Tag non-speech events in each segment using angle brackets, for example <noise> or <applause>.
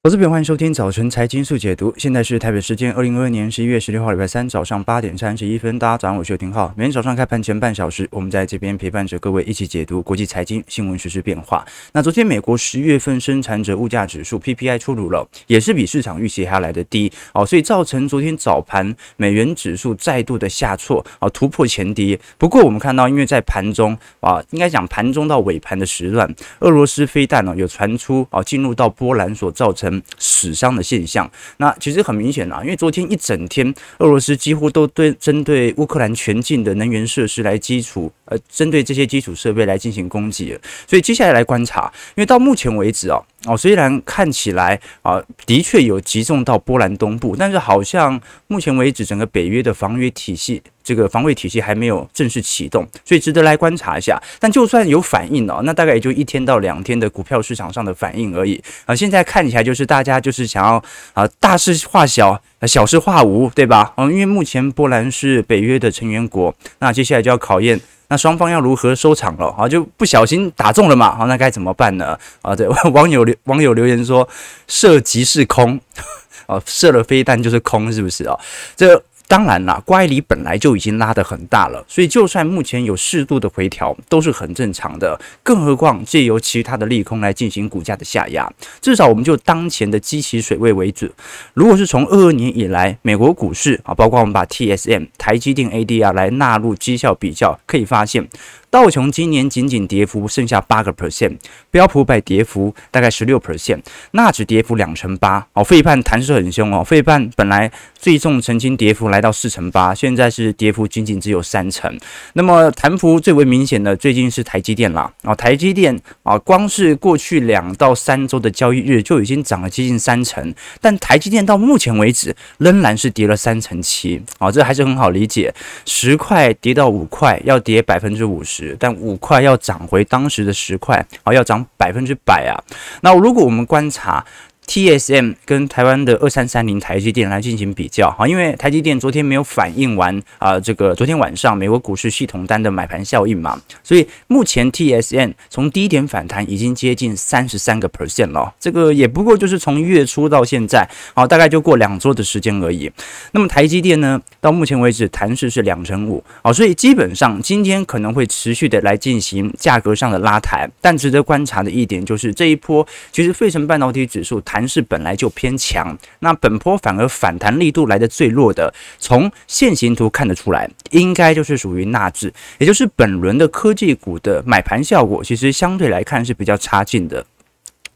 投资朋友，欢迎收听早晨财经速解读。现在是台北时间二零二二年十一月十六号礼拜三早上八点三十一分。大家早上好，我是邱廷浩。每天早上开盘前半小时，我们在这边陪伴着各位一起解读国际财经新闻实时变化。那昨天美国十月份生产者物价指数 PPI 出炉了，也是比市场预期还要来得低哦，所以造成昨天早盘美元指数再度的下挫啊，突破前低。不过我们看到，因为在盘中啊，应该讲盘中到尾盘的时段，俄罗斯飞弹呢有传出啊进入到波兰所造成。死伤的现象，那其实很明显啊，因为昨天一整天，俄罗斯几乎都对针对乌克兰全境的能源设施来基础，呃，针对这些基础设备来进行攻击，所以接下来来观察，因为到目前为止啊。哦虽然看起来啊，的确有集中到波兰东部，但是好像目前为止，整个北约的防御体系，这个防卫体系还没有正式启动，所以值得来观察一下。但就算有反应哦，那大概也就一天到两天的股票市场上的反应而已啊。现在看起来就是大家就是想要啊，大事化小，小事化无，对吧？嗯，因为目前波兰是北约的成员国，那接下来就要考验。那双方要如何收场了？啊，就不小心打中了嘛？好，那该怎么办呢？啊，对，<laughs> 网友留网友留言说，射即是空，<laughs> 啊，射了飞弹就是空，是不是啊？这。当然啦，乖离本来就已经拉得很大了，所以就算目前有适度的回调，都是很正常的。更何况借由其他的利空来进行股价的下压，至少我们就当前的基期水位为主。如果是从二二年以来美国股市啊，包括我们把 TSM 台积电 ADR 来纳入绩效比较，可以发现。道琼今年仅仅跌幅剩下八个 percent，标普百跌幅大概十六 percent，纳指跌幅两成八。哦，费半弹势很凶哦，费半本来最重曾经跌幅来到四成八，现在是跌幅仅仅只有三成。那么弹幅最为明显的最近是台积电啦。啊，台积电啊，光是过去两到三周的交易日就已经涨了接近三成，但台积电到目前为止仍然是跌了三成七。啊，这还是很好理解，十块跌到五块，要跌百分之五十。但五块要涨回当时的十块，而，要涨百分之百啊！那如果我们观察。TSM 跟台湾的二三三零台积电来进行比较，哈，因为台积电昨天没有反映完啊、这个昨天晚上美国股市系统单的买盘效应嘛，所以目前 TSM 从低点反弹已经接近三十三个 percent 了，这个也不过就是从月初到现在，啊，大概就过两周的时间而已。那么台积电呢，到目前为止弹势是两成五，啊，所以基本上今天可能会持续的来进行价格上的拉抬，但值得观察的一点就是这一波其实费城半导体指数弹。盘势本来就偏强，那本波反而反弹力度来的最弱的，从线形图看得出来，应该就是属于纳智，也就是本轮的科技股的买盘效果，其实相对来看是比较差劲的。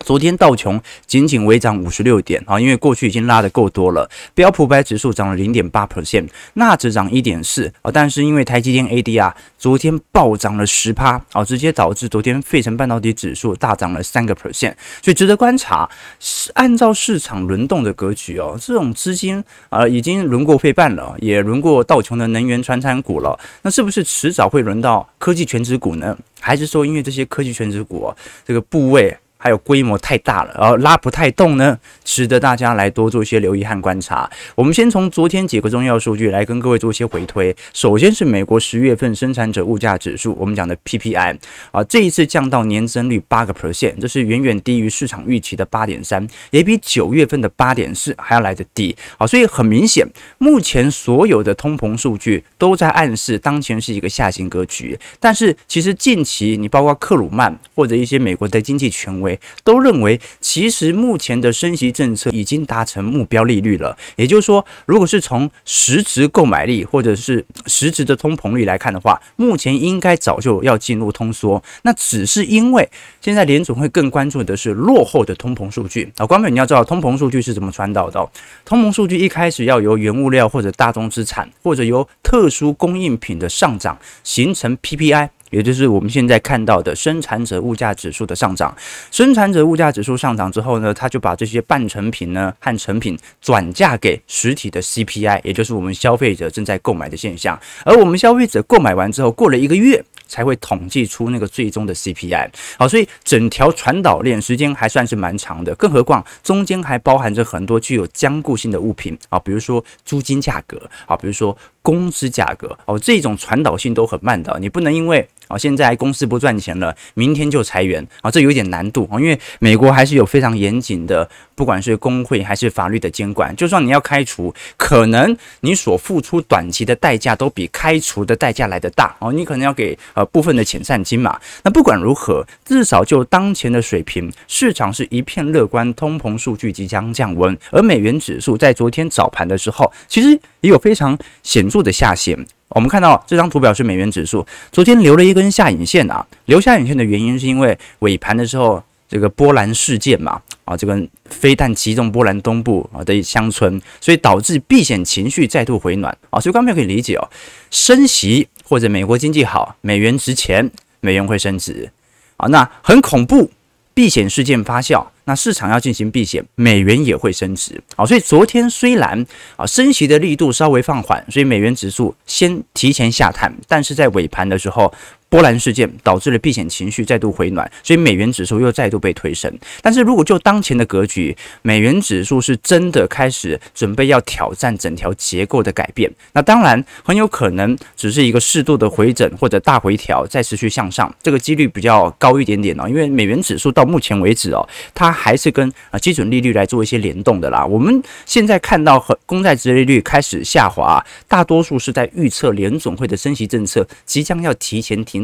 昨天道琼仅仅微涨五十六点啊，因为过去已经拉得够多了。标普百指数涨了零点八 percent，纳指涨一点四啊，但是因为台积电 ADR 昨天暴涨了十趴啊，直接导致昨天费城半导体指数大涨了三个 percent，所以值得观察。是按照市场轮动的格局哦，这种资金啊已经轮过费半了，也轮过道琼的能源传产股了，那是不是迟早会轮到科技权值股呢？还是说因为这些科技权值股这个部位？还有规模太大了，然后拉不太动呢，值得大家来多做一些留意和观察。我们先从昨天几个重要数据来跟各位做一些回推。首先是美国十月份生产者物价指数，我们讲的 PPI 啊，这一次降到年增率八个 percent，这是远远低于市场预期的八点三，也比九月份的八点四还要来得低。啊，所以很明显，目前所有的通膨数据都在暗示当前是一个下行格局。但是其实近期你包括克鲁曼或者一些美国的经济权威。都认为，其实目前的升息政策已经达成目标利率了。也就是说，如果是从实质购买力或者是实质的通膨率来看的话，目前应该早就要进入通缩。那只是因为现在联总会更关注的是落后的通膨数据啊。关键你要知道，通膨数据是怎么传导的？通膨数据一开始要由原物料或者大宗资产或者由特殊供应品的上涨形成 PPI。也就是我们现在看到的生产者物价指数的上涨，生产者物价指数上涨之后呢，他就把这些半成品呢和成品转嫁给实体的 CPI，也就是我们消费者正在购买的现象。而我们消费者购买完之后，过了一个月才会统计出那个最终的 CPI。好，所以整条传导链时间还算是蛮长的，更何况中间还包含着很多具有僵固性的物品啊，比如说租金价格啊，比如说工资价格哦，这种传导性都很慢的，你不能因为。啊，现在公司不赚钱了，明天就裁员啊，这有点难度啊，因为美国还是有非常严谨的，不管是工会还是法律的监管，就算你要开除，可能你所付出短期的代价都比开除的代价来得大哦，你可能要给呃部分的遣散金嘛。那不管如何，至少就当前的水平，市场是一片乐观，通膨数据即将降温，而美元指数在昨天早盘的时候，其实也有非常显著的下限。我们看到这张图表是美元指数，昨天留了一根下影线啊。留下影线的原因是因为尾盘的时候，这个波兰事件嘛，啊，这个飞弹击中波兰东部啊的乡村，所以导致避险情绪再度回暖啊。所以观众可以理解哦，升息或者美国经济好，美元值钱，美元会升值啊。那很恐怖，避险事件发酵。那市场要进行避险，美元也会升值，啊，所以昨天虽然啊升息的力度稍微放缓，所以美元指数先提前下探，但是在尾盘的时候。波兰事件导致了避险情绪再度回暖，所以美元指数又再度被推升。但是如果就当前的格局，美元指数是真的开始准备要挑战整条结构的改变，那当然很有可能只是一个适度的回整或者大回调，再持续向上，这个几率比较高一点点哦。因为美元指数到目前为止哦，它还是跟啊基准利率来做一些联动的啦。我们现在看到和公债殖利率开始下滑，大多数是在预测联总会的升息政策即将要提前停。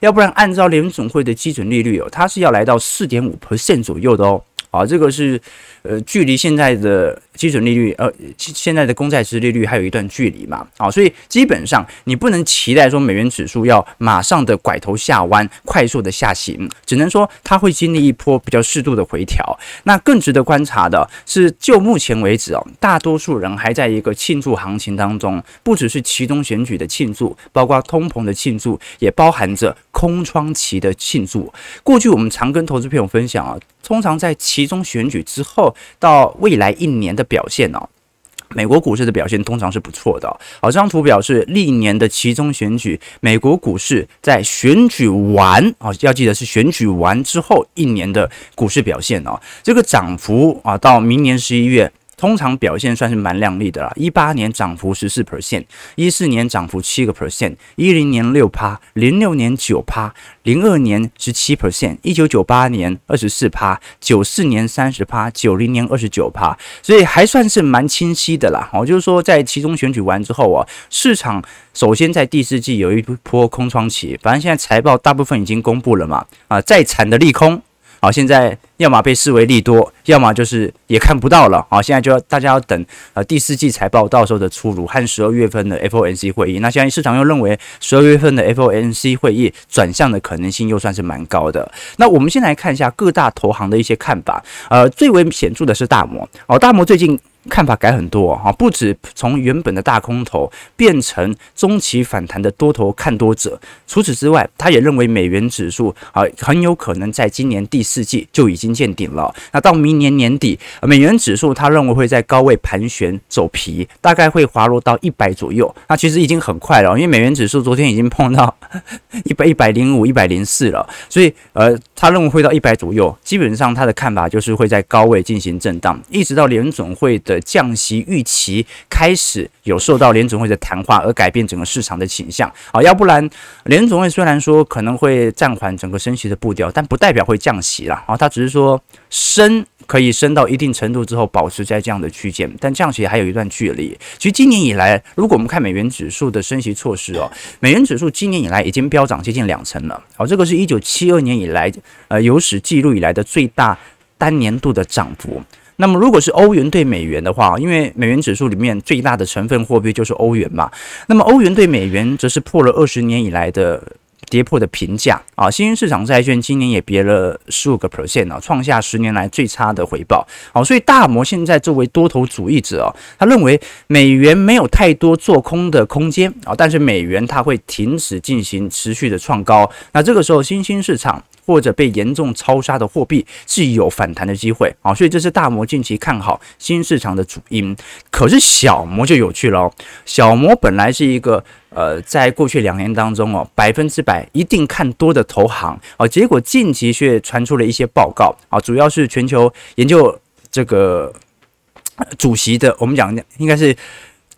要不然，按照联总会的基准利率哦，它是要来到四点五 percent 左右的哦。啊，这个是呃，距离现在的基准利率，呃，现在的公债值利率还有一段距离嘛。啊，所以基本上你不能期待说美元指数要马上的拐头下弯，快速的下行，只能说它会经历一波比较适度的回调。那更值得观察的是，就目前为止哦，大多数人还在一个庆祝行情当中，不只是期中选举的庆祝，包括通膨的庆祝，也包含着空窗期的庆祝。过去我们常跟投资朋友分享啊。通常在期中选举之后到未来一年的表现哦，美国股市的表现通常是不错的。好，这张图表示历年的其中选举，美国股市在选举完啊，要记得是选举完之后一年的股市表现哦。这个涨幅啊，到明年十一月。通常表现算是蛮亮丽的啦，一八年涨幅十四 percent，一四年涨幅七个 percent，一零年六趴，零六年九趴，零二年十七 percent，一九九八年二十四趴，九四年三十趴，九零年二十九趴，所以还算是蛮清晰的啦。哦，就是说在其中选举完之后啊，市场首先在第四季有一波空窗期，反正现在财报大部分已经公布了嘛，啊，再惨的利空。好，现在要么被视为利多，要么就是也看不到了。好，现在就要大家要等呃第四季财报到时候的出炉和十二月份的 FOMC 会议。那现在市场又认为十二月份的 FOMC 会议转向的可能性又算是蛮高的。那我们先来看一下各大投行的一些看法。呃，最为显著的是大摩。哦，大摩最近。看法改很多哈，不止从原本的大空头变成中期反弹的多头看多者。除此之外，他也认为美元指数啊很有可能在今年第四季就已经见顶了。那到明年年底，美元指数他认为会在高位盘旋走皮，大概会滑落到一百左右。那其实已经很快了，因为美元指数昨天已经碰到 <laughs> 一百一百零五、一百零四了，所以呃，他认为会到一百左右。基本上他的看法就是会在高位进行震荡，一直到联准会的。降息预期开始有受到联准会的谈话而改变整个市场的倾向啊，要不然联准会虽然说可能会暂缓整个升息的步调，但不代表会降息啦啊，它只是说升可以升到一定程度之后保持在这样的区间，但降息还有一段距离。其实今年以来，如果我们看美元指数的升息措施哦，美元指数今年以来已经飙涨接近两成了，好，这个是一九七二年以来呃有史记录以来的最大单年度的涨幅。那么，如果是欧元兑美元的话，因为美元指数里面最大的成分货币就是欧元嘛，那么欧元兑美元则是破了二十年以来的跌破的平价啊。新兴市场债券今年也跌了十五个 percent 啊，创下十年来最差的回报。好，所以大摩现在作为多头主义者啊，他认为美元没有太多做空的空间啊，但是美元它会停止进行持续的创高。那这个时候，新兴市场。或者被严重超杀的货币是有反弹的机会啊，所以这是大摩近期看好新市场的主因。可是小摩就有趣了，小摩本来是一个呃，在过去两年当中哦，百分之百一定看多的投行啊，结果近期却传出了一些报告啊，主要是全球研究这个主席的，我们讲应该是。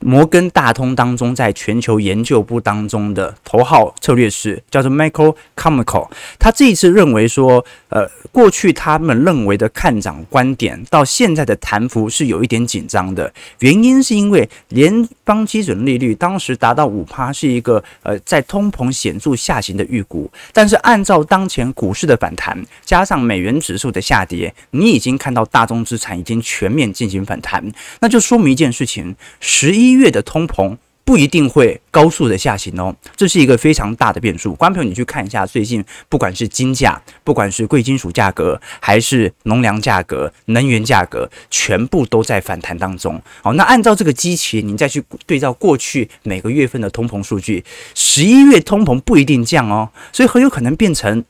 摩根大通当中在全球研究部当中的头号策略师，叫做 Michael Carmichael。他这一次认为说，呃，过去他们认为的看涨观点，到现在的弹幅是有一点紧张的。原因是因为联邦基准利率当时达到五趴，是一个呃在通膨显著下行的预估。但是按照当前股市的反弹，加上美元指数的下跌，你已经看到大宗资产已经全面进行反弹，那就说明一件事情：十一。一月的通膨不一定会高速的下行哦，这是一个非常大的变数。观众朋友，你去看一下最近，不管是金价，不管是贵金属价格，还是农粮价格、能源价格，全部都在反弹当中。好，那按照这个基期，你再去对照过去每个月份的通膨数据，十一月通膨不一定降哦，所以很有可能变成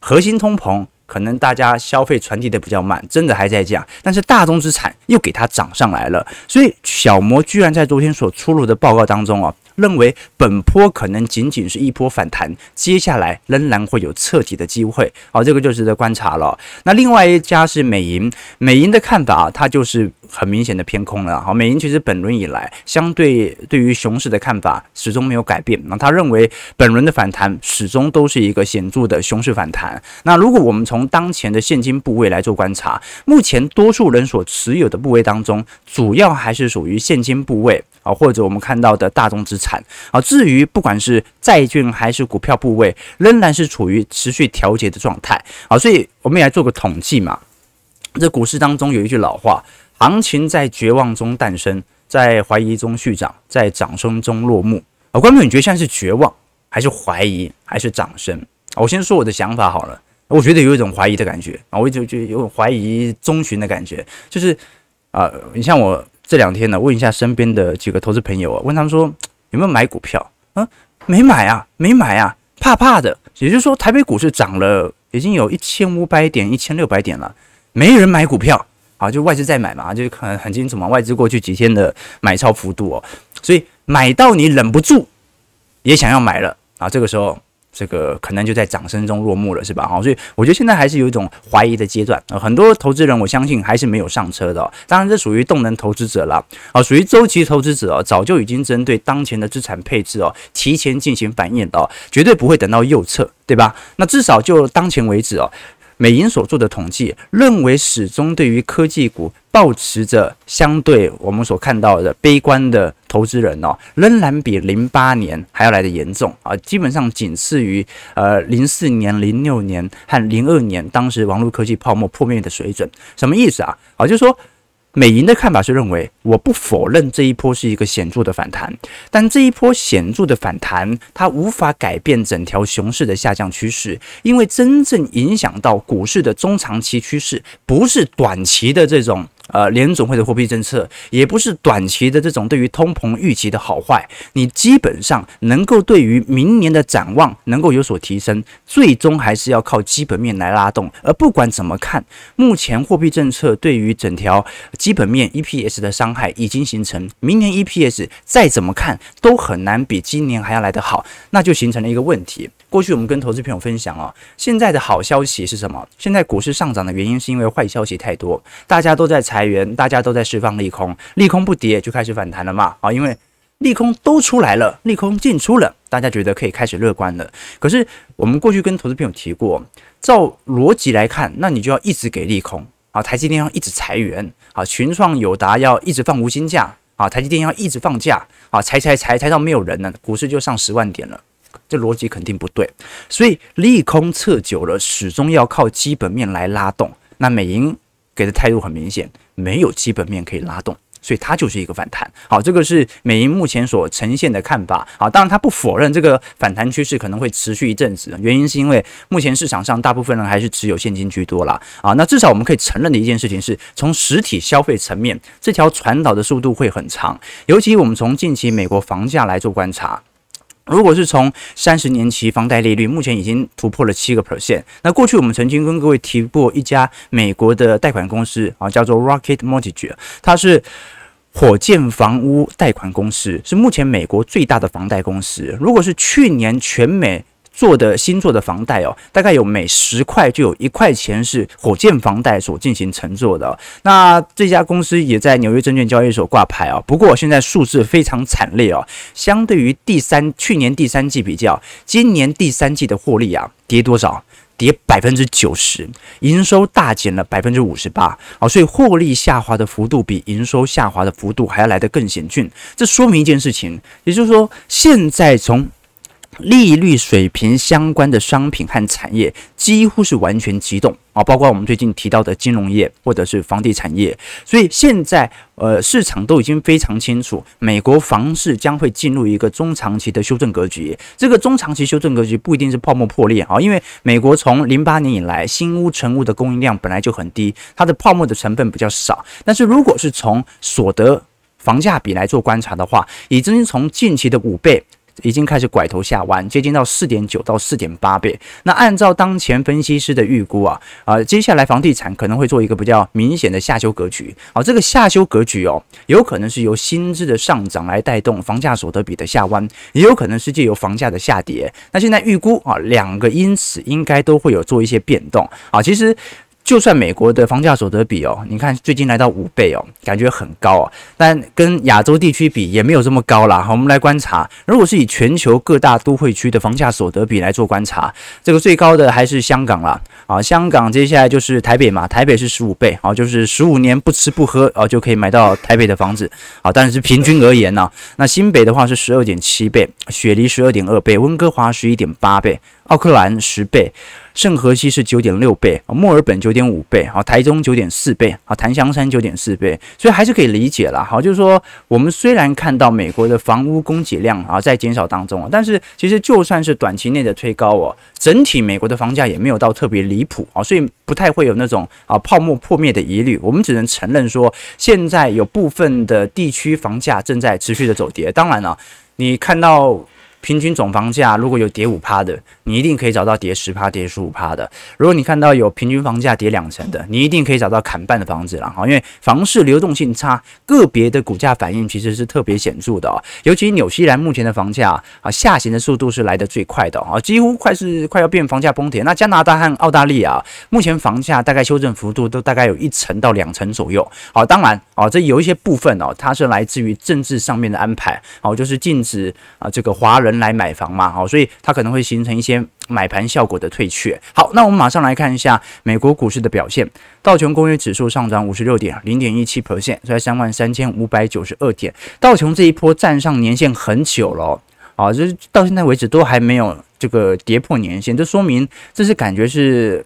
核心通膨。可能大家消费传递的比较慢，真的还在降，但是大宗资产又给它涨上来了，所以小摩居然在昨天所出炉的报告当中啊，认为本波可能仅仅是一波反弹，接下来仍然会有彻底的机会，好，这个就值得观察了。那另外一家是美银，美银的看法啊，它就是。很明显的偏空了，好，美银其实本轮以来相对对于熊市的看法始终没有改变，那他认为本轮的反弹始终都是一个显著的熊市反弹。那如果我们从当前的现金部位来做观察，目前多数人所持有的部位当中，主要还是属于现金部位啊，或者我们看到的大宗资产啊。至于不管是债券还是股票部位，仍然是处于持续调节的状态啊。所以我们也来做个统计嘛，这股市当中有一句老话。行情在绝望中诞生，在怀疑中续涨，在掌声中落幕。啊，观众，你觉得现在是绝望，还是怀疑，还是掌声？我先说我的想法好了。我觉得有一种怀疑的感觉啊，我就觉得有种怀疑中旬的感觉。就是啊，你像我这两天呢，问一下身边的几个投资朋友啊，问他们说有没有买股票？啊，没买啊，没买啊，怕怕的。也就是说，台北股市涨了，已经有一千五百点、一千六百点了，没人买股票。啊，就外资在买嘛，就很很清楚嘛，外资过去几天的买超幅度哦，所以买到你忍不住也想要买了啊，这个时候这个可能就在掌声中落幕了，是吧？好，所以我觉得现在还是有一种怀疑的阶段啊，很多投资人我相信还是没有上车的，当然这属于动能投资者了啊，属于周期投资者哦，早就已经针对当前的资产配置哦，提前进行反应的哦，绝对不会等到右侧，对吧？那至少就当前为止哦。美银所做的统计认为，始终对于科技股保持着相对我们所看到的悲观的投资人哦，仍然比零八年还要来得严重啊，基本上仅次于呃零四年、零六年和零二年当时网络科技泡沫破灭的水准。什么意思啊？啊，就是说。美银的看法是认为，我不否认这一波是一个显著的反弹，但这一波显著的反弹，它无法改变整条熊市的下降趋势，因为真正影响到股市的中长期趋势，不是短期的这种。呃，联总会的货币政策也不是短期的这种对于通膨预期的好坏，你基本上能够对于明年的展望能够有所提升，最终还是要靠基本面来拉动。而不管怎么看，目前货币政策对于整条基本面 EPS 的伤害已经形成，明年 EPS 再怎么看都很难比今年还要来得好，那就形成了一个问题。过去我们跟投资朋友分享哦，现在的好消息是什么？现在股市上涨的原因是因为坏消息太多，大家都在裁裁员，大家都在释放利空，利空不跌就开始反弹了嘛？啊，因为利空都出来了，利空进出了，大家觉得可以开始乐观了。可是我们过去跟投资朋友提过，照逻辑来看，那你就要一直给利空啊，台积电要一直裁员啊，群创友达要一直放无薪假啊，台积电要一直放假啊，裁裁裁裁到没有人了，股市就上十万点了。这逻辑肯定不对，所以利空测久了，始终要靠基本面来拉动。那美银给的态度很明显，没有基本面可以拉动，所以它就是一个反弹。好，这个是美银目前所呈现的看法。好，当然它不否认这个反弹趋势可能会持续一阵子，原因是因为目前市场上大部分人还是持有现金居多啦。啊，那至少我们可以承认的一件事情是，从实体消费层面，这条传导的速度会很长，尤其我们从近期美国房价来做观察。如果是从三十年期房贷利率，目前已经突破了七个 percent。那过去我们曾经跟各位提过一家美国的贷款公司啊，叫做 Rocket Mortgage，它是火箭房屋贷款公司，是目前美国最大的房贷公司。如果是去年全美做的新做的房贷哦，大概有每十块就有一块钱是火箭房贷所进行承做的。那这家公司也在纽约证券交易所挂牌啊，不过现在数字非常惨烈哦，相对于第三去年第三季比较，今年第三季的获利啊跌多少？跌百分之九十，营收大减了百分之五十八，好，所以获利下滑的幅度比营收下滑的幅度还要来得更险峻。这说明一件事情，也就是说，现在从利率水平相关的商品和产业几乎是完全激动啊，包括我们最近提到的金融业或者是房地产业。所以现在呃，市场都已经非常清楚，美国房市将会进入一个中长期的修正格局。这个中长期修正格局不一定是泡沫破裂啊，因为美国从零八年以来新屋成屋的供应量本来就很低，它的泡沫的成分比较少。但是如果是从所得房价比来做观察的话，已经从近期的五倍。已经开始拐头下弯，接近到四点九到四点八倍。那按照当前分析师的预估啊，啊，接下来房地产可能会做一个比较明显的下修格局。好，这个下修格局哦，有可能是由薪资的上涨来带动房价所得比的下弯，也有可能是借由房价的下跌。那现在预估啊，两个因此应该都会有做一些变动。啊，其实。就算美国的房价所得比哦，你看最近来到五倍哦，感觉很高啊，但跟亚洲地区比也没有这么高啦。好，我们来观察，如果是以全球各大都会区的房价所得比来做观察，这个最高的还是香港啦。啊，香港接下来就是台北嘛，台北是十五倍，啊，就是十五年不吃不喝哦就可以买到台北的房子，好，但是平均而言呢，那新北的话是十二点七倍，雪梨十二点二倍，温哥华十一点八倍。奥克兰十倍，圣荷西是九点六倍，墨尔本九点五倍，好，台中九点四倍，好，檀香山九点四倍，所以还是可以理解啦。好，就是说我们虽然看到美国的房屋供给量啊在减少当中啊，但是其实就算是短期内的推高哦，整体美国的房价也没有到特别离谱啊，所以不太会有那种啊泡沫破灭的疑虑。我们只能承认说，现在有部分的地区房价正在持续的走跌。当然了，你看到。平均总房价如果有跌五趴的，你一定可以找到跌十趴、跌十五趴的。如果你看到有平均房价跌两成的，你一定可以找到砍半的房子了哈。因为房市流动性差，个别的股价反应其实是特别显著的哦。尤其纽西兰目前的房价啊，下行的速度是来得最快的啊，几乎快是快要变房价崩跌。那加拿大和澳大利亚目前房价大概修正幅度都大概有一成到两成左右。好，当然啊，这有一些部分哦，它是来自于政治上面的安排，哦，就是禁止啊这个华人。来买房嘛，好，所以它可能会形成一些买盘效果的退却。好，那我们马上来看一下美国股市的表现。道琼工业指数上涨五十六点，零点一七 percent，在三万三千五百九十二点。道琼这一波站上年线很久了，啊，这到现在为止都还没有这个跌破年线，这说明这是感觉是。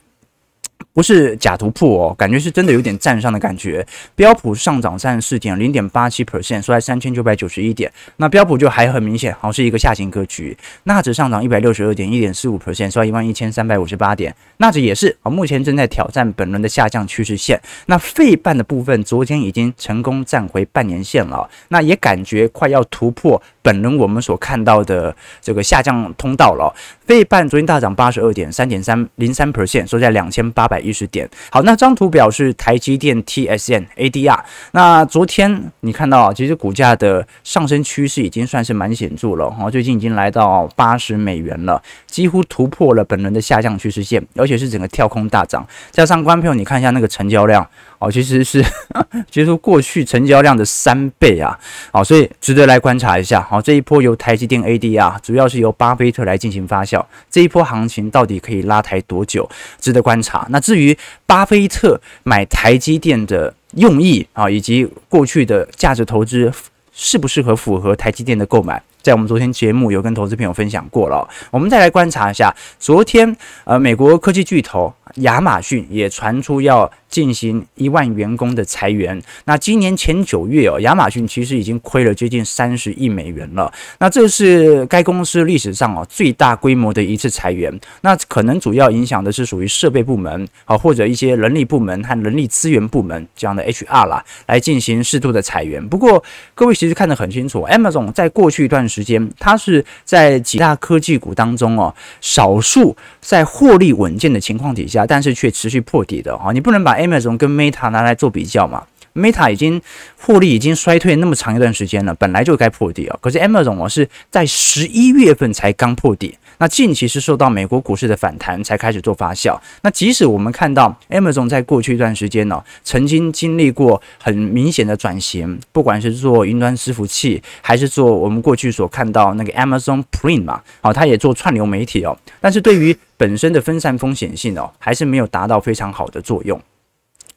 不是假突破哦，感觉是真的有点站上的感觉。标普上涨三十四点，零点八七 percent，收在三千九百九十一点。那标普就还很明显，好像是一个下行格局。纳指上涨一百六十二点，一点四五 percent，收在一万一千三百五十八点。纳指也是啊，目前正在挑战本轮的下降趋势线。那费半的部分，昨天已经成功站回半年线了，那也感觉快要突破本轮我们所看到的这个下降通道了。费半昨天大涨八十二点，三点三零三 percent，收在两千八百一十点。好，那张图表示台积电 TSM ADR。那昨天你看到，其实股价的上升趋势已经算是蛮显著了哈，最近已经来到八十美元了，几乎突破了本轮的下降趋势线，而且是整个跳空大涨。加上观众朋友，你看一下那个成交量。哦，其实是 <laughs> 其实过去成交量的三倍啊，好，所以值得来观察一下。好，这一波由台积电 ADR，主要是由巴菲特来进行发酵，这一波行情到底可以拉抬多久，值得观察。那至于于巴菲特买台积电的用意啊，以及过去的价值投资适不适合符合台积电的购买？在我们昨天节目有跟投资朋友分享过了，我们再来观察一下，昨天呃，美国科技巨头亚马逊也传出要进行一万员工的裁员。那今年前九月哦，亚马逊其实已经亏了接近三十亿美元了。那这是该公司历史上哦最大规模的一次裁员。那可能主要影响的是属于设备部门啊，或者一些人力部门和人力资源部门这样的 HR 啦，来进行适度的裁员。不过各位其实看得很清楚，Amazon 在过去一段时间，它是在几大科技股当中哦，少数在获利稳健的情况底下，但是却持续破底的哈。你不能把 Amazon 跟 Meta 拿来做比较嘛？Meta 已经获利已经衰退那么长一段时间了，本来就该破底啊。可是 Amazon 我是在十一月份才刚破底。那近期是受到美国股市的反弹才开始做发酵。那即使我们看到 Amazon 在过去一段时间呢、曾经经历过很明显的转型，不管是做云端伺服器，还是做我们过去所看到那个 Amazon Prime 嘛，好、哦，它也做串流媒体哦。但是对于本身的分散风险性哦，还是没有达到非常好的作用。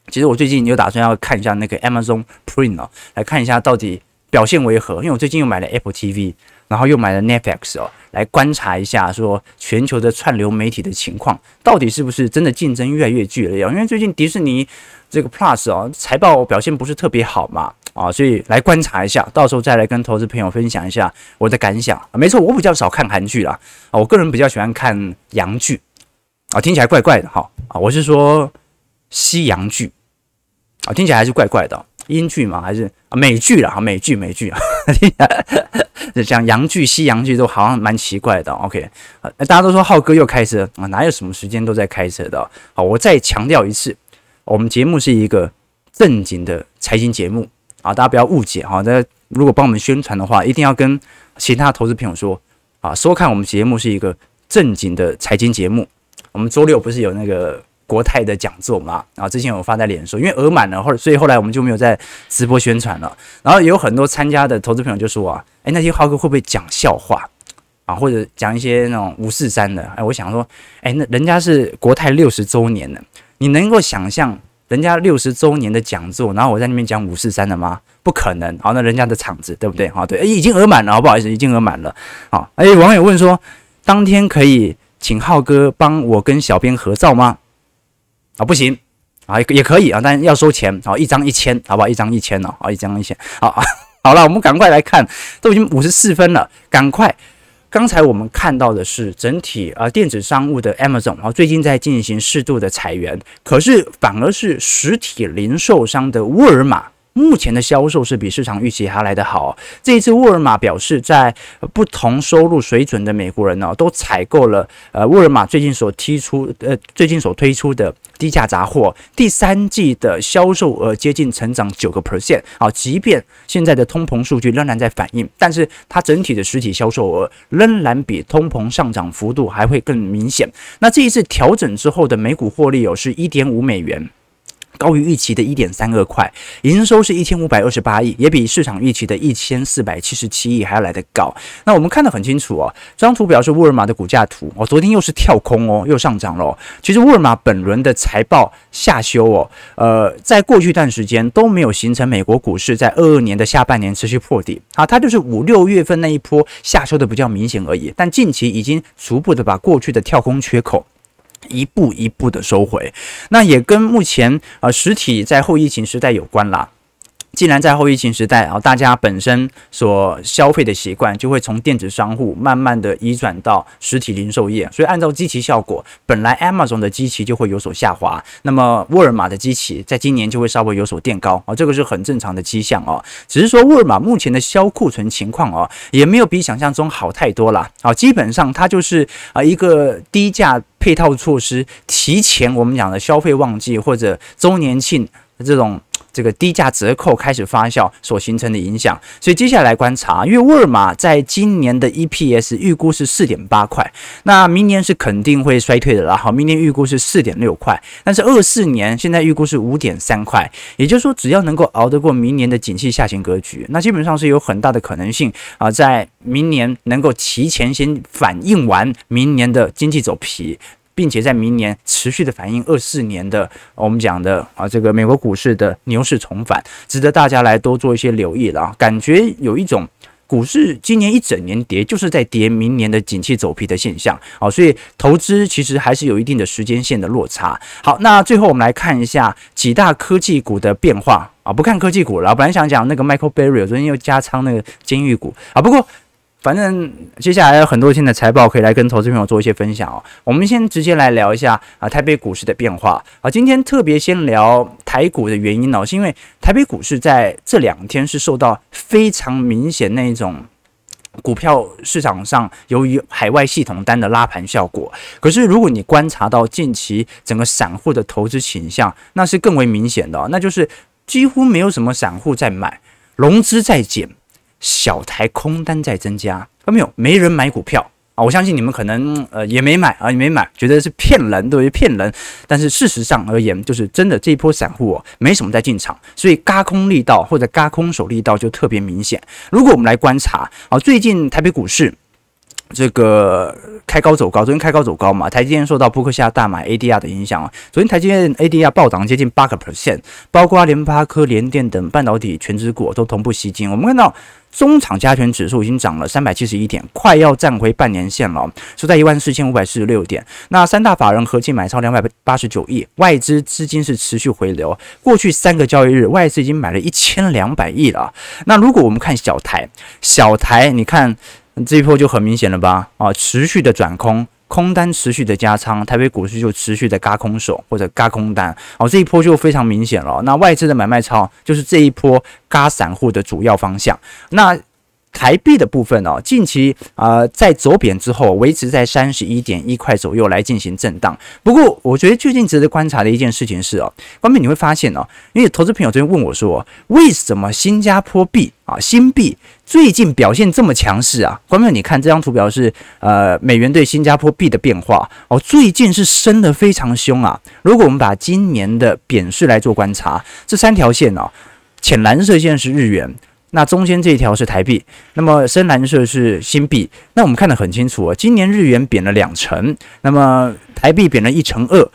其实我最近有打算要看一下那个 Amazon Prime 哦，来看一下到底表现为何。因为我最近又买了 Apple TV。然后又买了 Netflix 哦，来观察一下，说全球的串流媒体的情况，到底是不是真的竞争越来越剧烈？因为最近迪士尼这个 Plus 哦，财报表现不是特别好嘛，啊，所以来观察一下，到时候再来跟投资朋友分享一下我的感想。没错，我比较少看韩剧啦，啊，我个人比较喜欢看洋剧，啊，听起来怪怪的哈，啊，我是说西洋剧，啊，听起来还是怪怪的。英剧嘛，还是美剧了哈，美剧美剧啊，讲 <laughs> 洋剧、西洋剧都好像蛮奇怪的。OK，啊，大家都说浩哥又开车啊，哪有什么时间都在开车的？好，我再强调一次，我们节目是一个正经的财经节目啊，大家不要误解哈。大家如果帮我们宣传的话，一定要跟其他投资朋友说啊，收看我们节目是一个正经的财经节目。我们周六不是有那个？国泰的讲座嘛，然后之前有发在脸书，因为额满了，或者所以后来我们就没有在直播宣传了。然后有很多参加的投资朋友就说啊，哎，那些浩哥会不会讲笑话啊，或者讲一些那种五四三的？哎，我想说，哎，那人家是国泰六十周年的，你能够想象人家六十周年的讲座，然后我在那边讲五四三的吗？不可能。好，那人家的场子对不对？好，对，已经额满了，好不好意思，已经额满了。好，哎，网友问说，当天可以请浩哥帮我跟小编合照吗？啊，不行啊，也可以啊，但要收钱，啊，一张一千，好不好？一张一千哦，啊，一张一千，好，<laughs> 好了，我们赶快来看，都已经五十四分了，赶快。刚才我们看到的是整体啊，电子商务的 Amazon 啊，最近在进行适度的裁员，可是反而是实体零售商的沃尔玛。目前的销售是比市场预期还来得好。这一次，沃尔玛表示，在不同收入水准的美国人呢，都采购了呃沃尔玛最近所提出呃最近所推出的低价杂货。第三季的销售额接近成长九个 percent 啊，即便现在的通膨数据仍然在反映，但是它整体的实体销售额仍然比通膨上涨幅度还会更明显。那这一次调整之后的每股获利有是一点五美元。高于预期的一点三二块，营收是一千五百二十八亿，也比市场预期的一千四百七十七亿还要来得高。那我们看得很清楚哦，这张图表是沃尔玛的股价图哦，昨天又是跳空哦，又上涨了。其实沃尔玛本轮的财报下修哦，呃，在过去一段时间都没有形成美国股市在二二年的下半年持续破底啊，它就是五六月份那一波下修的比较明显而已，但近期已经逐步的把过去的跳空缺口。一步一步的收回，那也跟目前啊实体在后疫情时代有关啦。既然在后疫情时代啊，大家本身所消费的习惯就会从电子商务慢慢的移转到实体零售业，所以按照基期效果，本来 Amazon 的基期就会有所下滑，那么沃尔玛的基期在今年就会稍微有所垫高啊，这个是很正常的迹象哦。只是说沃尔玛目前的销库存情况哦，也没有比想象中好太多啦。啊，基本上它就是啊一个低价配套措施，提前我们讲的消费旺季或者周年庆这种。这个低价折扣开始发酵所形成的影响，所以接下来观察，因为沃尔玛在今年的 EPS 预估是四点八块，那明年是肯定会衰退的啦。好，明年预估是四点六块，但是二四年现在预估是五点三块，也就是说，只要能够熬得过明年的景气下行格局，那基本上是有很大的可能性啊，在明年能够提前先反映完明年的经济走皮。并且在明年持续的反映二四年的我们讲的啊这个美国股市的牛市重返，值得大家来多做一些留意了啊。感觉有一种股市今年一整年跌，就是在跌明年的景气走皮的现象啊，所以投资其实还是有一定的时间线的落差。好，那最后我们来看一下几大科技股的变化啊，不看科技股了，本来想讲那个 Michael Berry 昨天又加仓那个监狱股啊，不过。反正接下来有很多新的财报可以来跟投资朋友做一些分享哦。我们先直接来聊一下啊，台北股市的变化啊。今天特别先聊台股的原因哦，是因为台北股市在这两天是受到非常明显那一种股票市场上由于海外系统单的拉盘效果。可是如果你观察到近期整个散户的投资倾向，那是更为明显的，那就是几乎没有什么散户在买，融资在减。小台空单在增加，啊没有？没人买股票啊，我相信你们可能呃也没买啊，也没买，觉得是骗人，对不对，骗人。但是事实上而言，就是真的这一波散户哦，没什么在进场，所以嘎空力道或者嘎空手力道就特别明显。如果我们来观察啊，最近台北股市。这个开高走高，昨天开高走高嘛，台积电受到布克下大买 ADR 的影响啊，昨天台积电 ADR 暴涨接近八个 percent，包括联发科、联电等半导体全资股都同步吸金。我们看到中场加权指数已经涨了三百七十一点，快要站回半年线了，收在一万四千五百四十六点。那三大法人合计买超两百八十九亿，外资资金是持续回流，过去三个交易日外资已经买了一千两百亿了。那如果我们看小台，小台你看。这一波就很明显了吧？啊，持续的转空，空单持续的加仓，台北股市就持续的嘎空手或者嘎空单，哦，这一波就非常明显了。那外资的买卖超就是这一波嘎散户的主要方向。那台币的部分哦，近期啊、在走贬之后，维持在三十一点一块左右来进行震荡。不过，我觉得最近值得观察的一件事情是哦，方面你会发现哦，因为投资朋友昨天问我说，为什么新加坡币啊新币最近表现这么强势啊？观众，你看这张图表是呃美元对新加坡币的变化哦，最近是升得非常凶啊。如果我们把今年的贬势来做观察，这三条线哦，浅蓝色线是日元。那中间这一条是台币，那么深蓝色是新币。那我们看得很清楚啊，今年日元贬了两成，那么台币贬了一成二，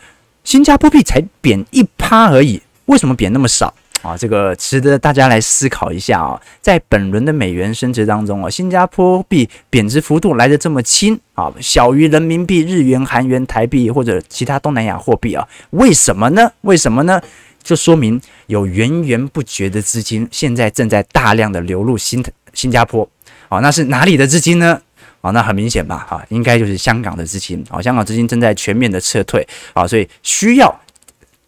新加坡币才贬一趴而已。为什么贬那么少啊？这个值得大家来思考一下啊。在本轮的美元升值当中啊，新加坡币贬值幅度来得这么轻啊，小于人民币、日元、韩元、台币或者其他东南亚货币啊？为什么呢？为什么呢？这说明有源源不绝的资金现在正在大量的流入新新加坡，哦，那是哪里的资金呢？哦，那很明显吧，哈，应该就是香港的资金，哦，香港资金正在全面的撤退，啊，所以需要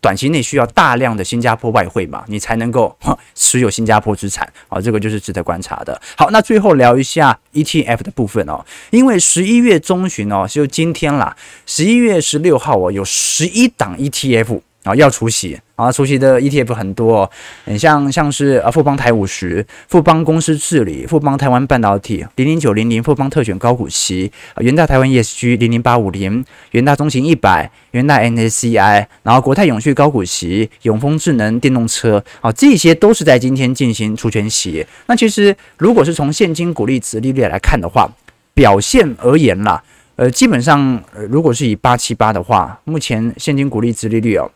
短期内需要大量的新加坡外汇嘛，你才能够持有新加坡资产，啊，这个就是值得观察的。好，那最后聊一下 ETF 的部分哦，因为十一月中旬哦，就今天啦，十一月十六号哦，有十一档 ETF。啊，要除息啊，除息的 ETF 很多，很像像是呃富邦台五十、富邦公司治理、富邦台湾半导体零零九零零、富邦特选高股息、元大台湾 ESG 零零八五零、元大中型一百、元大 NSCI，然后国泰永续高股息、永丰智能电动车，啊，这些都是在今天进行除权息。那其实如果是从现金股利殖利率来看的话，表现而言啦，呃，基本上呃如果是以八七八的话，目前现金股利殖利率哦。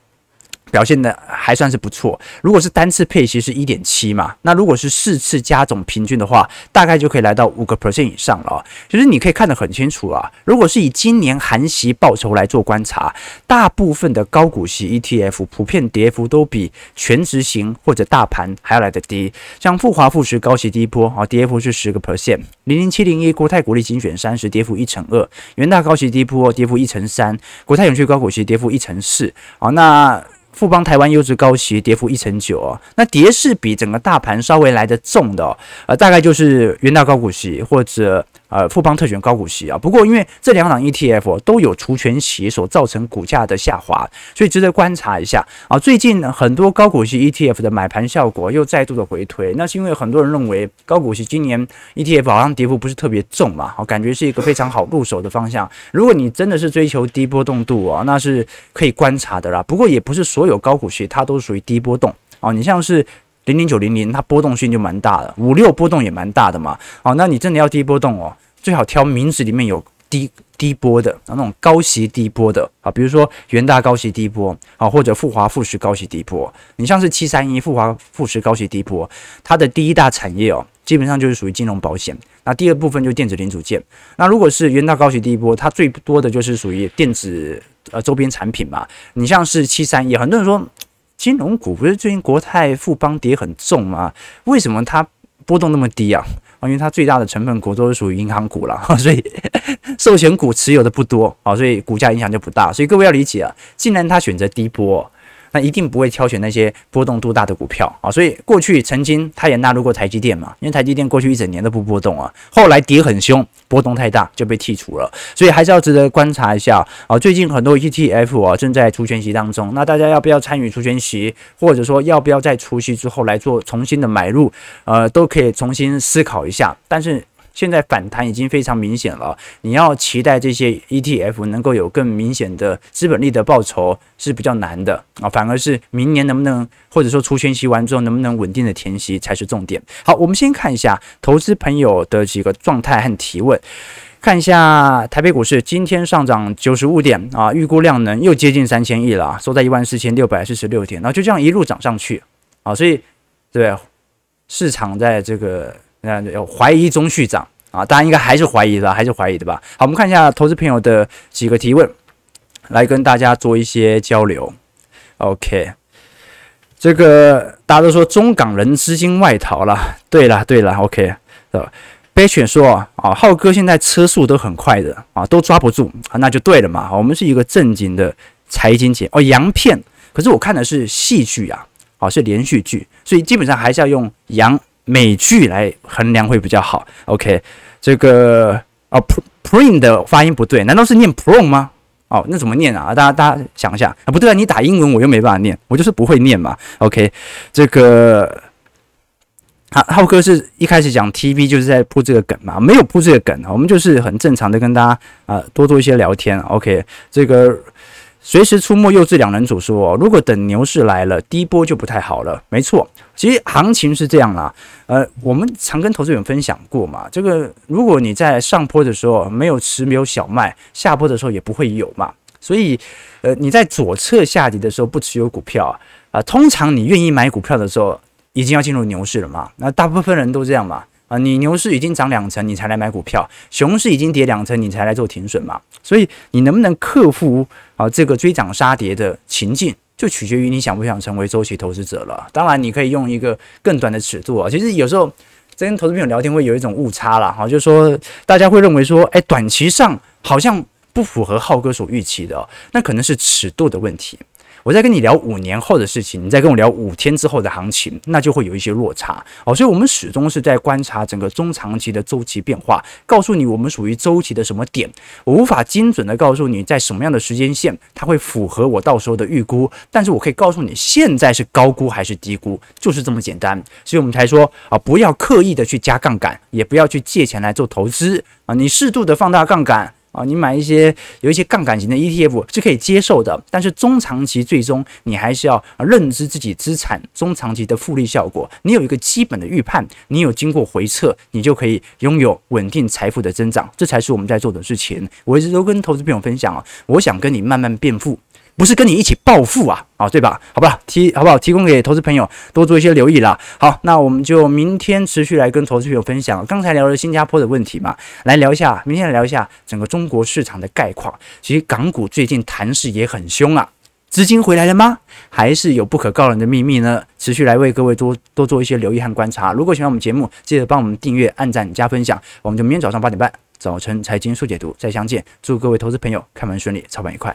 表现的还算是不错。如果是单次配息是一点七嘛，那如果是四次加总平均的话，大概就可以来到五个 percent 以上了。其实你可以看得很清楚啊。如果是以今年含息报酬来做观察，大部分的高股息 ETF 普遍跌幅都比全值型或者大盘还要来得低。像复华富时高息低波啊，跌幅是十个 percent。零零七零一国泰国力精选三十跌幅一成二，元大高息低波跌幅一成三，国泰永续高股息跌幅一成四啊，那。富邦台湾优质高息跌幅一成九哦，那跌势比整个大盘稍微来得重的哦，呃，大概就是元大高股息或者。呃，富邦特选高股息啊，不过因为这两档 ETF 都有除权息所造成股价的下滑，所以值得观察一下啊。最近很多高股息 ETF 的买盘效果又再度的回推，那是因为很多人认为高股息今年 ETF 好像跌幅不是特别重嘛，好，感觉是一个非常好入手的方向。如果你真的是追求低波动度啊，那是可以观察的啦。不过也不是所有高股息它都属于低波动啊，你像是。零零九零零，它波动性就蛮大的，五六波动也蛮大的嘛。哦，那你真的要低波动哦，最好挑名字里面有低低波的，那种高息低波的啊，比如说元大高息低波啊，或者富华富时高息低波。你像是七三一富华富时高息低波，它的第一大产业哦，基本上就是属于金融保险。那第二部分就是电子零组件。那如果是元大高息低波，它最多的就是属于电子呃周边产品嘛。你像是七三一，很多人说。金融股不是最近国泰富邦跌很重吗？为什么它波动那么低啊？因为它最大的成分股都是属于银行股了，<laughs> 所以 <laughs> 寿险股持有的不多啊，所以股价影响就不大。所以各位要理解啊，既然它选择低波。那一定不会挑选那些波动度大的股票啊，所以过去曾经他也纳入过台积电嘛，因为台积电过去一整年都不波动啊，后来跌很凶，波动太大就被剔除了，所以还是要值得观察一下啊。最近很多 ETF 啊正在除权息当中，那大家要不要参与除权息，或者说要不要在除息之后来做重新的买入，呃，都可以重新思考一下。但是现在反弹已经非常明显了，你要期待这些 ETF 能够有更明显的资本利的报酬是比较难的啊，反而是明年能不能或者说除权息完之后能不能稳定的填息才是重点。好，我们先看一下投资朋友的几个状态和提问。看一下台北股市，今天上涨九十五点啊，预估量能又接近三千亿了，收在一万四千六百四十六点，然后就这样一路涨上去啊，所以对市场在这个呃怀疑中续涨啊，大家应该还是怀疑的，还是怀疑的吧？好，我们看一下投资朋友的几个提问，来跟大家做一些交流。OK，这个大家都说中港人资金外逃了，对了对了，OK，呃，悲犬说啊，浩哥现在车速都很快的啊，都抓不住啊，那就对了嘛。我们是一个正经的财经节哦，洋片，可是我看的是戏剧啊，啊，是连续剧，所以基本上还是要用洋美剧来衡量会比较好。OK，这个啊，print 的发音不对，难道是念 Pro 吗？哦，那怎么念啊？大家大家想一下啊，不对啊，你打英文我又没办法念，我就是不会念嘛。OK，这个。好，浩哥是一开始讲 TV 就是在铺这个梗嘛，没有铺这个梗，我们就是很正常的跟大家啊、多做一些聊天。OK，这个随时出没幼稚两人组说，如果等牛市来了，低波就不太好了。没错，其实行情是这样啦。呃，我们常跟投资人分享过嘛，这个如果你在上坡的时候没有持没有小麦，下坡的时候也不会有嘛。所以，呃，你在左侧下跌的时候不持有股票啊，啊、通常你愿意买股票的时候。已经要进入牛市了嘛？那大部分人都这样嘛？啊，你牛市已经涨两成，你才来买股票；熊市已经跌两成，你才来做停损嘛。所以你能不能克服啊这个追涨杀跌的情境，就取决于你想不想成为周期投资者了。当然，你可以用一个更短的尺度啊。其实有时候在跟投资朋友聊天会有一种误差了，哈，就是说大家会认为说，哎，短期上好像不符合浩哥所预期的，那可能是尺度的问题。我在跟你聊五年后的事情，你再跟我聊五天之后的行情，那就会有一些落差哦。所以，我们始终是在观察整个中长期的周期变化，告诉你我们属于周期的什么点。我无法精准的告诉你在什么样的时间线它会符合我到时候的预估，但是我可以告诉你现在是高估还是低估，就是这么简单。所以我们才说啊，不要刻意的去加杠杆，也不要去借钱来做投资啊，你适度的放大杠杆。啊，你买一些有一些杠杆型的 ETF 是可以接受的，但是中长期最终你还是要认知自己资产中长期的复利效果。你有一个基本的预判，你有经过回测，你就可以拥有稳定财富的增长，这才是我们在做的事情。我一直都跟投资朋友分享啊，我想跟你慢慢变富。不是跟你一起暴富啊，啊，对吧？好吧，提好不好？提供给投资朋友多做一些留意啦。好，那我们就明天持续来跟投资朋友分享。刚才聊了新加坡的问题嘛，来聊一下，明天来聊一下整个中国市场的概况。其实港股最近弹势也很凶啊，资金回来了吗？还是有不可告人的秘密呢？持续来为各位多多做一些留意和观察。如果喜欢我们节目，记得帮我们订阅、按赞、加分享。我们就明天早上八点半，早晨财经速解读再相见。祝各位投资朋友开门顺利，操盘愉快。